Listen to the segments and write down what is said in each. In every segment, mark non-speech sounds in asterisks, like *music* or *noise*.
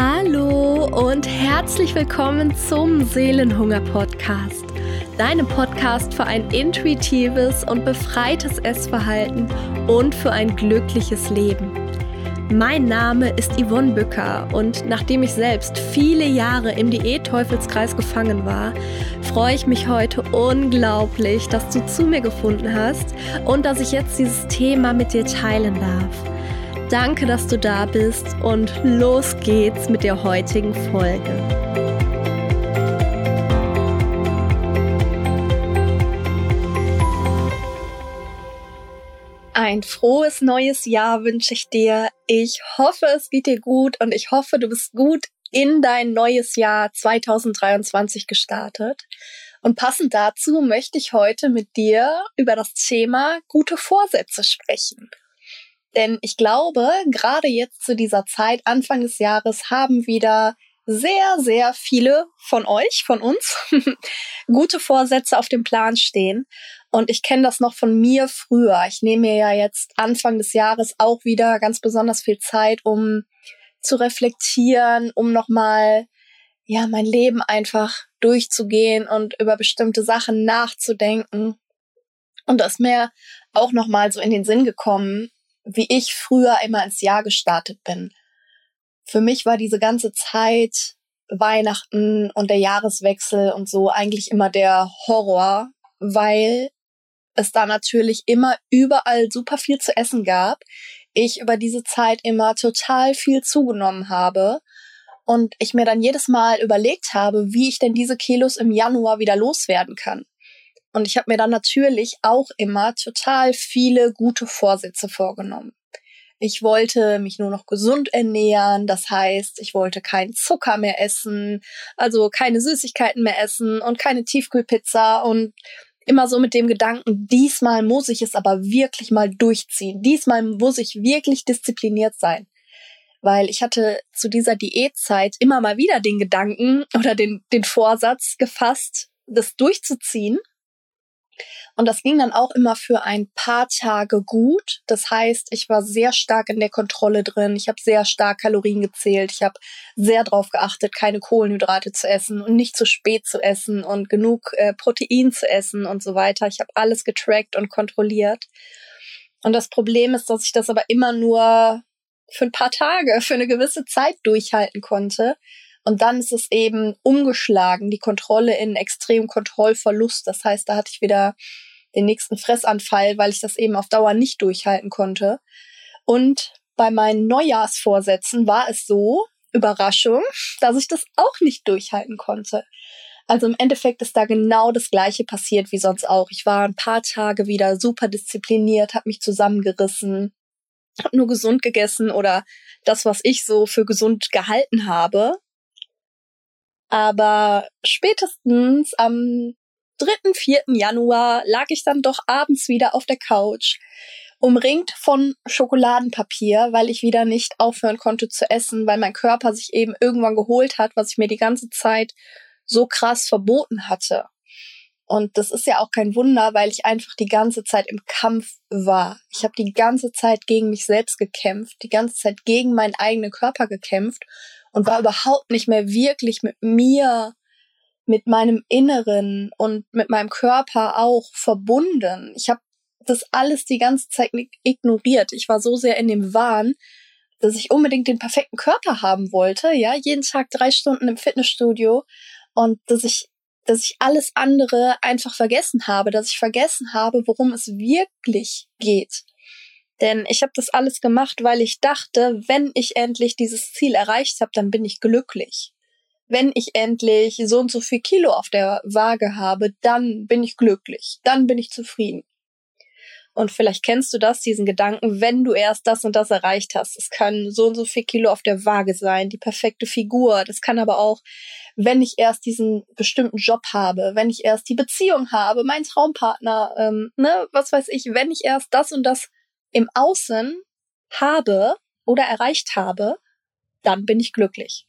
Hallo und herzlich willkommen zum Seelenhunger Podcast, deinem Podcast für ein intuitives und befreites Essverhalten und für ein glückliches Leben. Mein Name ist Yvonne Bücker und nachdem ich selbst viele Jahre im Diät-Teufelskreis gefangen war, freue ich mich heute unglaublich, dass du zu mir gefunden hast und dass ich jetzt dieses Thema mit dir teilen darf. Danke, dass du da bist und los geht's mit der heutigen Folge. Ein frohes neues Jahr wünsche ich dir. Ich hoffe, es geht dir gut und ich hoffe, du bist gut in dein neues Jahr 2023 gestartet. Und passend dazu möchte ich heute mit dir über das Thema gute Vorsätze sprechen. Denn ich glaube, gerade jetzt zu dieser Zeit, Anfang des Jahres, haben wieder sehr, sehr viele von euch, von uns, *laughs* gute Vorsätze auf dem Plan stehen. Und ich kenne das noch von mir früher. Ich nehme mir ja jetzt Anfang des Jahres auch wieder ganz besonders viel Zeit, um zu reflektieren, um nochmal, ja, mein Leben einfach durchzugehen und über bestimmte Sachen nachzudenken. Und da ist mir auch nochmal so in den Sinn gekommen, wie ich früher immer ins Jahr gestartet bin. Für mich war diese ganze Zeit Weihnachten und der Jahreswechsel und so eigentlich immer der Horror, weil es da natürlich immer überall super viel zu essen gab. Ich über diese Zeit immer total viel zugenommen habe und ich mir dann jedes Mal überlegt habe, wie ich denn diese Kilos im Januar wieder loswerden kann. Und ich habe mir dann natürlich auch immer total viele gute Vorsätze vorgenommen. Ich wollte mich nur noch gesund ernähren, das heißt, ich wollte keinen Zucker mehr essen, also keine Süßigkeiten mehr essen und keine Tiefkühlpizza und immer so mit dem Gedanken, diesmal muss ich es aber wirklich mal durchziehen. Diesmal muss ich wirklich diszipliniert sein. Weil ich hatte zu dieser Diätzeit immer mal wieder den Gedanken oder den, den Vorsatz gefasst, das durchzuziehen und das ging dann auch immer für ein paar Tage gut. Das heißt, ich war sehr stark in der Kontrolle drin. Ich habe sehr stark Kalorien gezählt. Ich habe sehr darauf geachtet, keine Kohlenhydrate zu essen und nicht zu spät zu essen und genug äh, Protein zu essen und so weiter. Ich habe alles getrackt und kontrolliert. Und das Problem ist, dass ich das aber immer nur für ein paar Tage, für eine gewisse Zeit durchhalten konnte. Und dann ist es eben umgeschlagen, die Kontrolle in extrem Kontrollverlust. Das heißt, da hatte ich wieder den nächsten Fressanfall, weil ich das eben auf Dauer nicht durchhalten konnte. Und bei meinen Neujahrsvorsätzen war es so, Überraschung, *laughs* dass ich das auch nicht durchhalten konnte. Also im Endeffekt ist da genau das Gleiche passiert wie sonst auch. Ich war ein paar Tage wieder super diszipliniert, habe mich zusammengerissen, habe nur gesund gegessen oder das, was ich so für gesund gehalten habe. Aber spätestens am 3., 4. Januar lag ich dann doch abends wieder auf der Couch, umringt von Schokoladenpapier, weil ich wieder nicht aufhören konnte zu essen, weil mein Körper sich eben irgendwann geholt hat, was ich mir die ganze Zeit so krass verboten hatte. Und das ist ja auch kein Wunder, weil ich einfach die ganze Zeit im Kampf war. Ich habe die ganze Zeit gegen mich selbst gekämpft, die ganze Zeit gegen meinen eigenen Körper gekämpft und war überhaupt nicht mehr wirklich mit mir mit meinem Inneren und mit meinem Körper auch verbunden. Ich habe das alles die ganze Zeit ignoriert. Ich war so sehr in dem Wahn, dass ich unbedingt den perfekten Körper haben wollte, ja, jeden Tag drei Stunden im Fitnessstudio und dass ich, dass ich alles andere einfach vergessen habe, dass ich vergessen habe, worum es wirklich geht. Denn ich habe das alles gemacht, weil ich dachte, wenn ich endlich dieses Ziel erreicht habe, dann bin ich glücklich wenn ich endlich so und so viel Kilo auf der Waage habe, dann bin ich glücklich, dann bin ich zufrieden. Und vielleicht kennst du das, diesen Gedanken, wenn du erst das und das erreicht hast. Es kann so und so viel Kilo auf der Waage sein, die perfekte Figur. Das kann aber auch, wenn ich erst diesen bestimmten Job habe, wenn ich erst die Beziehung habe, mein Traumpartner, ähm, ne, was weiß ich, wenn ich erst das und das im Außen habe oder erreicht habe, dann bin ich glücklich.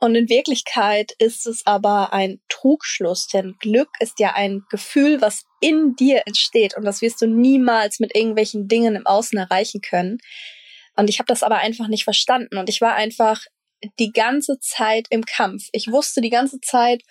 Und in Wirklichkeit ist es aber ein Trugschluss, denn Glück ist ja ein Gefühl, was in dir entsteht und das wirst du niemals mit irgendwelchen Dingen im Außen erreichen können. Und ich habe das aber einfach nicht verstanden. Und ich war einfach die ganze Zeit im Kampf. Ich wusste die ganze Zeit,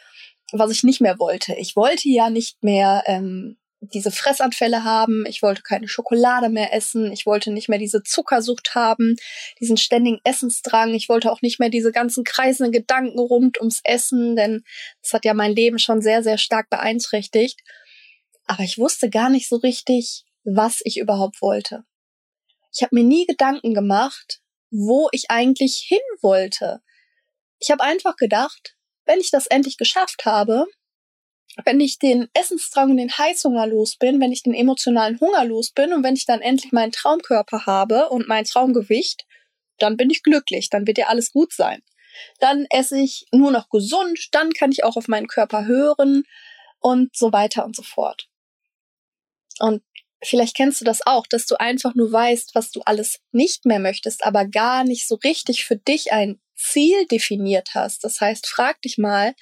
was ich nicht mehr wollte. Ich wollte ja nicht mehr ähm, diese Fressanfälle haben, ich wollte keine Schokolade mehr essen, ich wollte nicht mehr diese Zuckersucht haben, diesen ständigen Essensdrang, ich wollte auch nicht mehr diese ganzen kreisenden Gedanken rund ums Essen, denn das hat ja mein Leben schon sehr, sehr stark beeinträchtigt. Aber ich wusste gar nicht so richtig, was ich überhaupt wollte. Ich habe mir nie Gedanken gemacht, wo ich eigentlich hin wollte. Ich habe einfach gedacht, wenn ich das endlich geschafft habe, wenn ich den Essensdrang und den Heißhunger los bin, wenn ich den emotionalen Hunger los bin und wenn ich dann endlich meinen Traumkörper habe und mein Traumgewicht, dann bin ich glücklich, dann wird ja alles gut sein. Dann esse ich nur noch gesund, dann kann ich auch auf meinen Körper hören und so weiter und so fort. Und vielleicht kennst du das auch, dass du einfach nur weißt, was du alles nicht mehr möchtest, aber gar nicht so richtig für dich ein Ziel definiert hast. Das heißt, frag dich mal,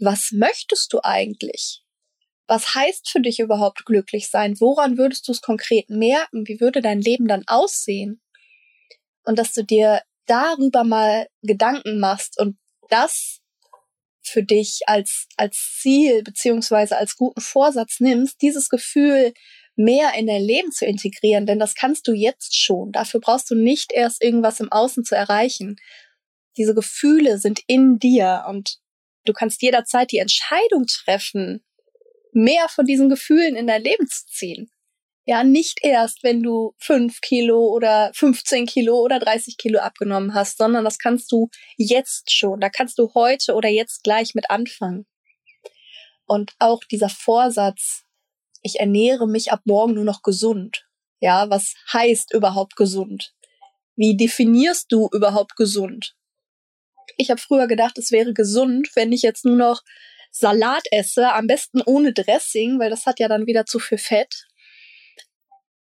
was möchtest du eigentlich? Was heißt für dich überhaupt glücklich sein? Woran würdest du es konkret merken? Wie würde dein Leben dann aussehen? Und dass du dir darüber mal Gedanken machst und das für dich als, als Ziel beziehungsweise als guten Vorsatz nimmst, dieses Gefühl mehr in dein Leben zu integrieren, denn das kannst du jetzt schon. Dafür brauchst du nicht erst irgendwas im Außen zu erreichen. Diese Gefühle sind in dir und du kannst jederzeit die Entscheidung treffen, mehr von diesen Gefühlen in dein Leben zu ziehen. Ja, nicht erst, wenn du fünf Kilo oder 15 Kilo oder 30 Kilo abgenommen hast, sondern das kannst du jetzt schon. Da kannst du heute oder jetzt gleich mit anfangen. Und auch dieser Vorsatz, ich ernähre mich ab morgen nur noch gesund. Ja, was heißt überhaupt gesund? Wie definierst du überhaupt gesund? Ich habe früher gedacht, es wäre gesund, wenn ich jetzt nur noch Salat esse, am besten ohne Dressing, weil das hat ja dann wieder zu viel Fett.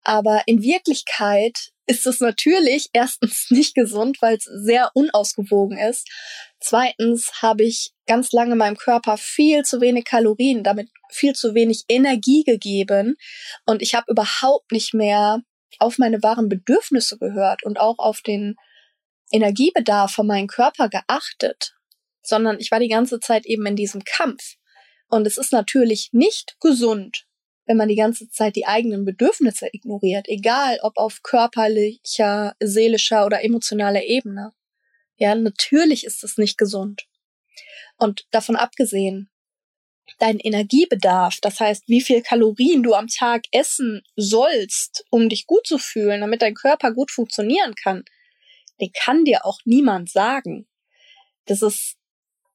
Aber in Wirklichkeit ist es natürlich *laughs* erstens nicht gesund, weil es sehr unausgewogen ist. Zweitens habe ich ganz lange meinem Körper viel zu wenig Kalorien, damit viel zu wenig Energie gegeben und ich habe überhaupt nicht mehr auf meine wahren Bedürfnisse gehört und auch auf den Energiebedarf von meinem Körper geachtet, sondern ich war die ganze Zeit eben in diesem Kampf. Und es ist natürlich nicht gesund, wenn man die ganze Zeit die eigenen Bedürfnisse ignoriert, egal ob auf körperlicher, seelischer oder emotionaler Ebene. Ja, natürlich ist es nicht gesund. Und davon abgesehen, dein Energiebedarf, das heißt, wie viel Kalorien du am Tag essen sollst, um dich gut zu fühlen, damit dein Körper gut funktionieren kann, den kann dir auch niemand sagen. Das ist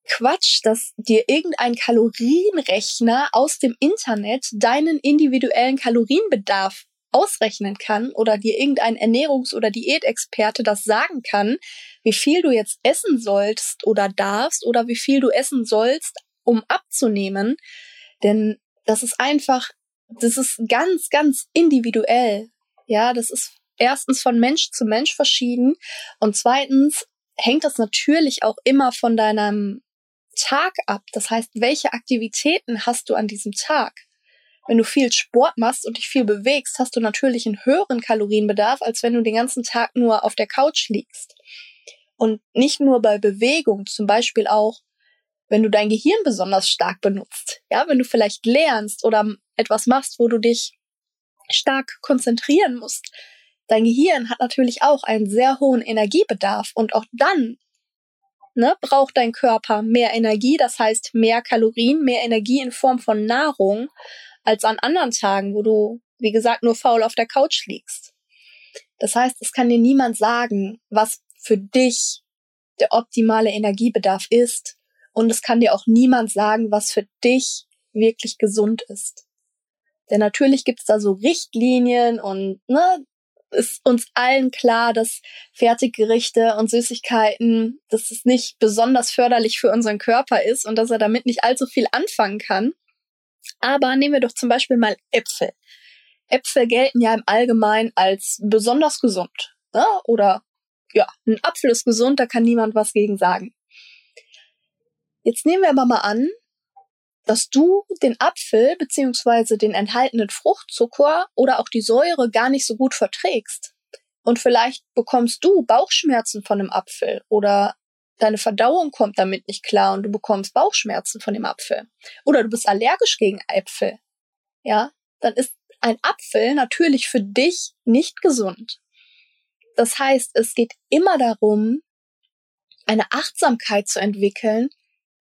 Quatsch, dass dir irgendein Kalorienrechner aus dem Internet deinen individuellen Kalorienbedarf ausrechnen kann oder dir irgendein Ernährungs- oder Diätexperte das sagen kann, wie viel du jetzt essen sollst oder darfst oder wie viel du essen sollst, um abzunehmen. Denn das ist einfach, das ist ganz, ganz individuell. Ja, das ist erstens von Mensch zu Mensch verschieden und zweitens hängt das natürlich auch immer von deinem Tag ab. Das heißt, welche Aktivitäten hast du an diesem Tag? Wenn du viel Sport machst und dich viel bewegst, hast du natürlich einen höheren Kalorienbedarf, als wenn du den ganzen Tag nur auf der Couch liegst. Und nicht nur bei Bewegung, zum Beispiel auch, wenn du dein Gehirn besonders stark benutzt. Ja, wenn du vielleicht lernst oder etwas machst, wo du dich stark konzentrieren musst, Dein Gehirn hat natürlich auch einen sehr hohen Energiebedarf und auch dann ne, braucht dein Körper mehr Energie, das heißt mehr Kalorien, mehr Energie in Form von Nahrung als an anderen Tagen, wo du, wie gesagt, nur faul auf der Couch liegst. Das heißt, es kann dir niemand sagen, was für dich der optimale Energiebedarf ist. Und es kann dir auch niemand sagen, was für dich wirklich gesund ist. Denn natürlich gibt's da so Richtlinien und ne, ist uns allen klar, dass Fertiggerichte und Süßigkeiten, dass es nicht besonders förderlich für unseren Körper ist und dass er damit nicht allzu viel anfangen kann. Aber nehmen wir doch zum Beispiel mal Äpfel. Äpfel gelten ja im Allgemeinen als besonders gesund. Ne? Oder ja, ein Apfel ist gesund, da kann niemand was gegen sagen. Jetzt nehmen wir aber mal an, dass du den Apfel beziehungsweise den enthaltenen Fruchtzucker oder auch die Säure gar nicht so gut verträgst. Und vielleicht bekommst du Bauchschmerzen von einem Apfel oder deine Verdauung kommt damit nicht klar und du bekommst Bauchschmerzen von dem Apfel. Oder du bist allergisch gegen Äpfel. Ja, dann ist ein Apfel natürlich für dich nicht gesund. Das heißt, es geht immer darum, eine Achtsamkeit zu entwickeln,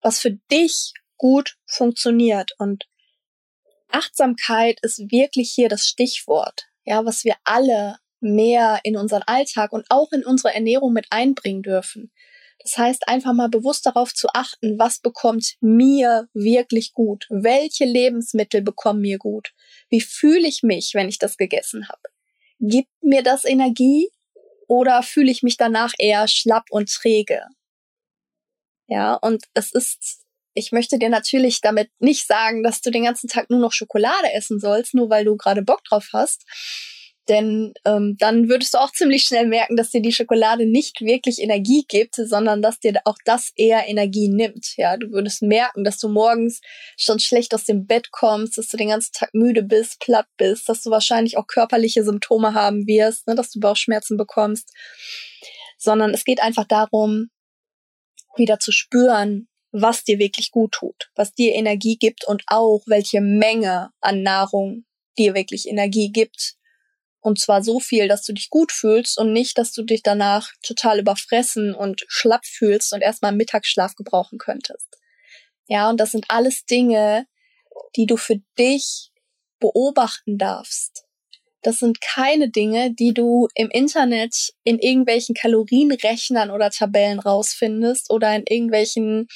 was für dich gut funktioniert. Und Achtsamkeit ist wirklich hier das Stichwort, ja, was wir alle mehr in unseren Alltag und auch in unsere Ernährung mit einbringen dürfen. Das heißt, einfach mal bewusst darauf zu achten, was bekommt mir wirklich gut? Welche Lebensmittel bekommen mir gut? Wie fühle ich mich, wenn ich das gegessen habe? Gibt mir das Energie oder fühle ich mich danach eher schlapp und träge? Ja, und es ist, ich möchte dir natürlich damit nicht sagen, dass du den ganzen Tag nur noch Schokolade essen sollst, nur weil du gerade Bock drauf hast. Denn ähm, dann würdest du auch ziemlich schnell merken, dass dir die Schokolade nicht wirklich Energie gibt, sondern dass dir auch das eher Energie nimmt. Ja, du würdest merken, dass du morgens schon schlecht aus dem Bett kommst, dass du den ganzen Tag müde bist, platt bist, dass du wahrscheinlich auch körperliche Symptome haben wirst, ne, dass du Bauchschmerzen bekommst. Sondern es geht einfach darum, wieder zu spüren, was dir wirklich gut tut, was dir Energie gibt und auch welche Menge an Nahrung dir wirklich Energie gibt und zwar so viel, dass du dich gut fühlst und nicht, dass du dich danach total überfressen und schlapp fühlst und erstmal Mittagsschlaf gebrauchen könntest. Ja, und das sind alles Dinge, die du für dich beobachten darfst. Das sind keine Dinge, die du im Internet in irgendwelchen Kalorienrechnern oder Tabellen rausfindest oder in irgendwelchen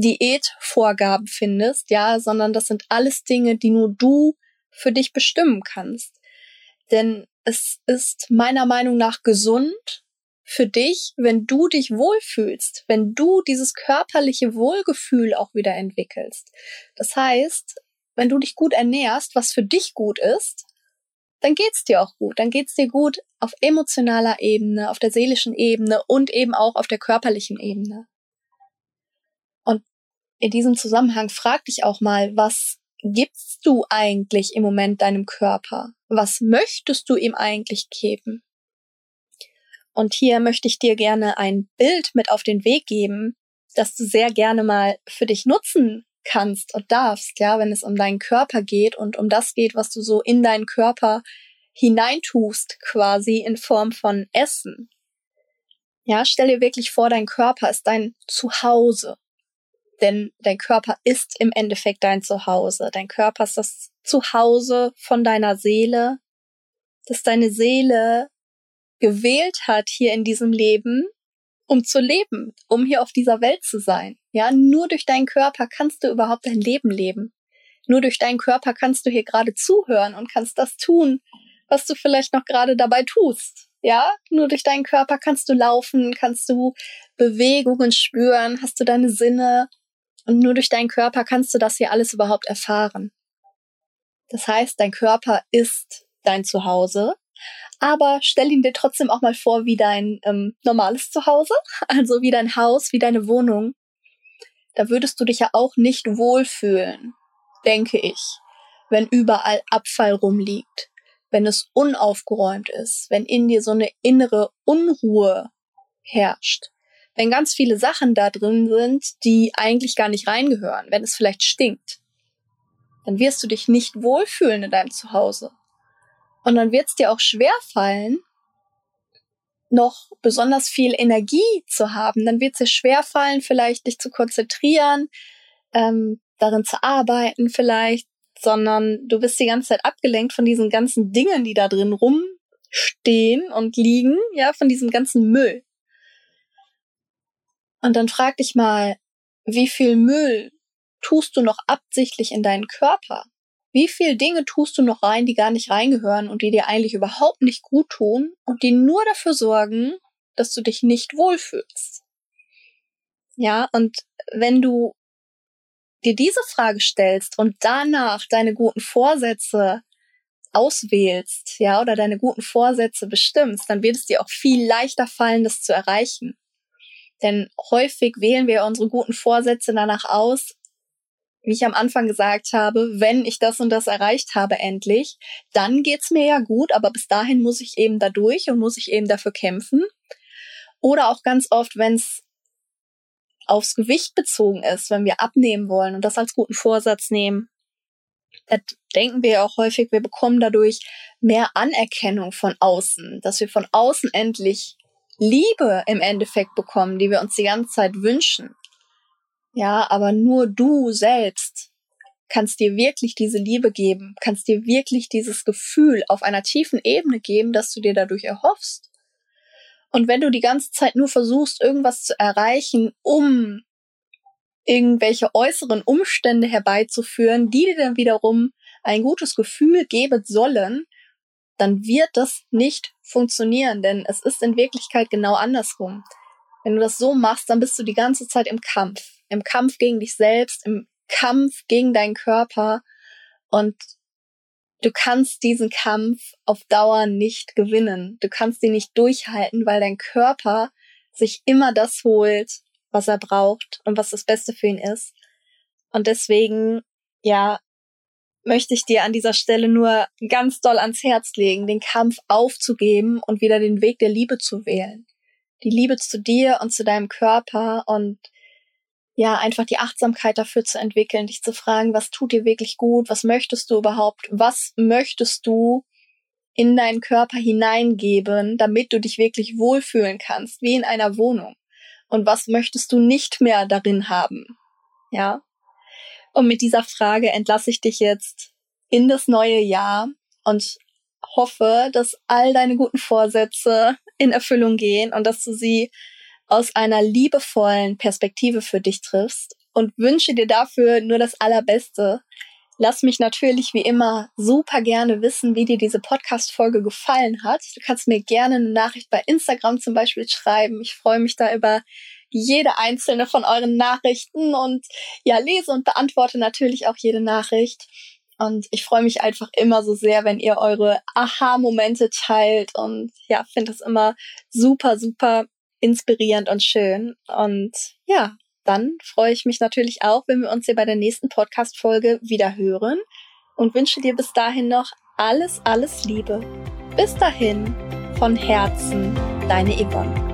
Diätvorgaben findest, ja, sondern das sind alles Dinge, die nur du für dich bestimmen kannst. Denn es ist meiner Meinung nach gesund für dich, wenn du dich wohlfühlst, wenn du dieses körperliche Wohlgefühl auch wieder entwickelst. Das heißt, wenn du dich gut ernährst, was für dich gut ist, dann geht's dir auch gut. Dann geht's dir gut auf emotionaler Ebene, auf der seelischen Ebene und eben auch auf der körperlichen Ebene. In diesem Zusammenhang frag dich auch mal, was gibst du eigentlich im Moment deinem Körper? Was möchtest du ihm eigentlich geben? Und hier möchte ich dir gerne ein Bild mit auf den Weg geben, das du sehr gerne mal für dich nutzen kannst und darfst, ja, wenn es um deinen Körper geht und um das geht, was du so in deinen Körper hineintust, quasi in Form von Essen. Ja, stell dir wirklich vor, dein Körper ist dein Zuhause. Denn dein Körper ist im Endeffekt dein Zuhause. Dein Körper ist das Zuhause von deiner Seele, dass deine Seele gewählt hat hier in diesem Leben, um zu leben, um hier auf dieser Welt zu sein. Ja, nur durch deinen Körper kannst du überhaupt dein Leben leben. Nur durch deinen Körper kannst du hier gerade zuhören und kannst das tun, was du vielleicht noch gerade dabei tust. Ja, nur durch deinen Körper kannst du laufen, kannst du Bewegungen spüren, hast du deine Sinne und nur durch deinen Körper kannst du das hier alles überhaupt erfahren. Das heißt, dein Körper ist dein Zuhause, aber stell ihn dir trotzdem auch mal vor wie dein ähm, normales Zuhause, *laughs* also wie dein Haus, wie deine Wohnung. Da würdest du dich ja auch nicht wohlfühlen, denke ich, wenn überall Abfall rumliegt, wenn es unaufgeräumt ist, wenn in dir so eine innere Unruhe herrscht wenn ganz viele Sachen da drin sind, die eigentlich gar nicht reingehören, wenn es vielleicht stinkt, dann wirst du dich nicht wohlfühlen in deinem Zuhause. Und dann wird es dir auch schwer fallen, noch besonders viel Energie zu haben. Dann wird es dir schwer fallen, vielleicht dich zu konzentrieren, ähm, darin zu arbeiten vielleicht, sondern du bist die ganze Zeit abgelenkt von diesen ganzen Dingen, die da drin rumstehen und liegen, ja, von diesem ganzen Müll. Und dann frag dich mal, wie viel Müll tust du noch absichtlich in deinen Körper? Wie viel Dinge tust du noch rein, die gar nicht reingehören und die dir eigentlich überhaupt nicht gut tun und die nur dafür sorgen, dass du dich nicht wohlfühlst? Ja, und wenn du dir diese Frage stellst und danach deine guten Vorsätze auswählst, ja, oder deine guten Vorsätze bestimmst, dann wird es dir auch viel leichter fallen, das zu erreichen. Denn häufig wählen wir unsere guten Vorsätze danach aus, wie ich am Anfang gesagt habe, wenn ich das und das erreicht habe endlich, dann geht's mir ja gut, aber bis dahin muss ich eben da durch und muss ich eben dafür kämpfen. Oder auch ganz oft, wenn es aufs Gewicht bezogen ist, wenn wir abnehmen wollen und das als guten Vorsatz nehmen, denken wir auch häufig, wir bekommen dadurch mehr Anerkennung von außen, dass wir von außen endlich Liebe im Endeffekt bekommen, die wir uns die ganze Zeit wünschen. Ja, aber nur du selbst kannst dir wirklich diese Liebe geben, kannst dir wirklich dieses Gefühl auf einer tiefen Ebene geben, dass du dir dadurch erhoffst. Und wenn du die ganze Zeit nur versuchst, irgendwas zu erreichen, um irgendwelche äußeren Umstände herbeizuführen, die dir dann wiederum ein gutes Gefühl geben sollen, dann wird das nicht funktionieren, denn es ist in Wirklichkeit genau andersrum. Wenn du das so machst, dann bist du die ganze Zeit im Kampf im Kampf gegen dich selbst, im Kampf gegen deinen Körper und du kannst diesen Kampf auf Dauer nicht gewinnen. Du kannst ihn nicht durchhalten, weil dein Körper sich immer das holt, was er braucht und was das Beste für ihn ist. Und deswegen, ja, möchte ich dir an dieser Stelle nur ganz doll ans Herz legen, den Kampf aufzugeben und wieder den Weg der Liebe zu wählen. Die Liebe zu dir und zu deinem Körper und ja, einfach die Achtsamkeit dafür zu entwickeln, dich zu fragen, was tut dir wirklich gut, was möchtest du überhaupt, was möchtest du in deinen Körper hineingeben, damit du dich wirklich wohlfühlen kannst, wie in einer Wohnung. Und was möchtest du nicht mehr darin haben? Ja. Und mit dieser Frage entlasse ich dich jetzt in das neue Jahr und hoffe, dass all deine guten Vorsätze in Erfüllung gehen und dass du sie aus einer liebevollen Perspektive für dich triffst und wünsche dir dafür nur das Allerbeste. Lass mich natürlich wie immer super gerne wissen, wie dir diese Podcast-Folge gefallen hat. Du kannst mir gerne eine Nachricht bei Instagram zum Beispiel schreiben. Ich freue mich da über jede einzelne von euren Nachrichten und ja, lese und beantworte natürlich auch jede Nachricht. Und ich freue mich einfach immer so sehr, wenn ihr eure Aha-Momente teilt und ja, finde es immer super, super inspirierend und schön. Und ja, dann freue ich mich natürlich auch, wenn wir uns hier bei der nächsten Podcast-Folge wieder hören und wünsche dir bis dahin noch alles, alles Liebe. Bis dahin, von Herzen, deine Yvonne.